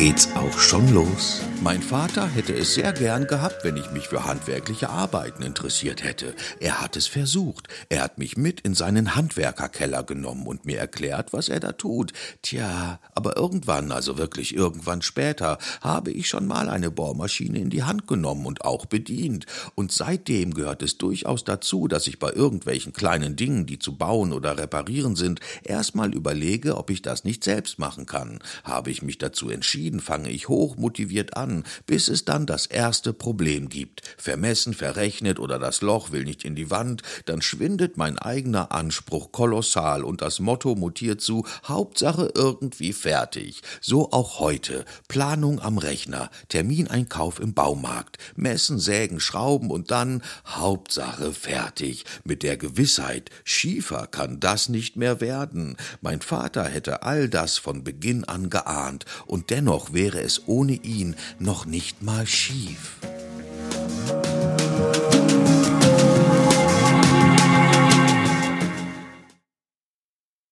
geht's auch schon los. Mein Vater hätte es sehr gern gehabt, wenn ich mich für handwerkliche Arbeiten interessiert hätte. Er hat es versucht. Er hat mich mit in seinen Handwerkerkeller genommen und mir erklärt, was er da tut. Tja, aber irgendwann, also wirklich irgendwann später, habe ich schon mal eine Bohrmaschine in die Hand genommen und auch bedient. Und seitdem gehört es durchaus dazu, dass ich bei irgendwelchen kleinen Dingen, die zu bauen oder reparieren sind, erstmal überlege, ob ich das nicht selbst machen kann. Habe ich mich dazu entschieden, fange ich hoch motiviert an, bis es dann das erste Problem gibt. Vermessen, verrechnet oder das Loch will nicht in die Wand, dann schwindet mein eigener Anspruch kolossal und das Motto mutiert zu Hauptsache irgendwie fertig. So auch heute. Planung am Rechner, Termineinkauf im Baumarkt, Messen, Sägen, Schrauben und dann Hauptsache fertig. Mit der Gewissheit, schiefer kann das nicht mehr werden. Mein Vater hätte all das von Beginn an geahnt und dennoch wäre es ohne ihn noch nicht mal schief.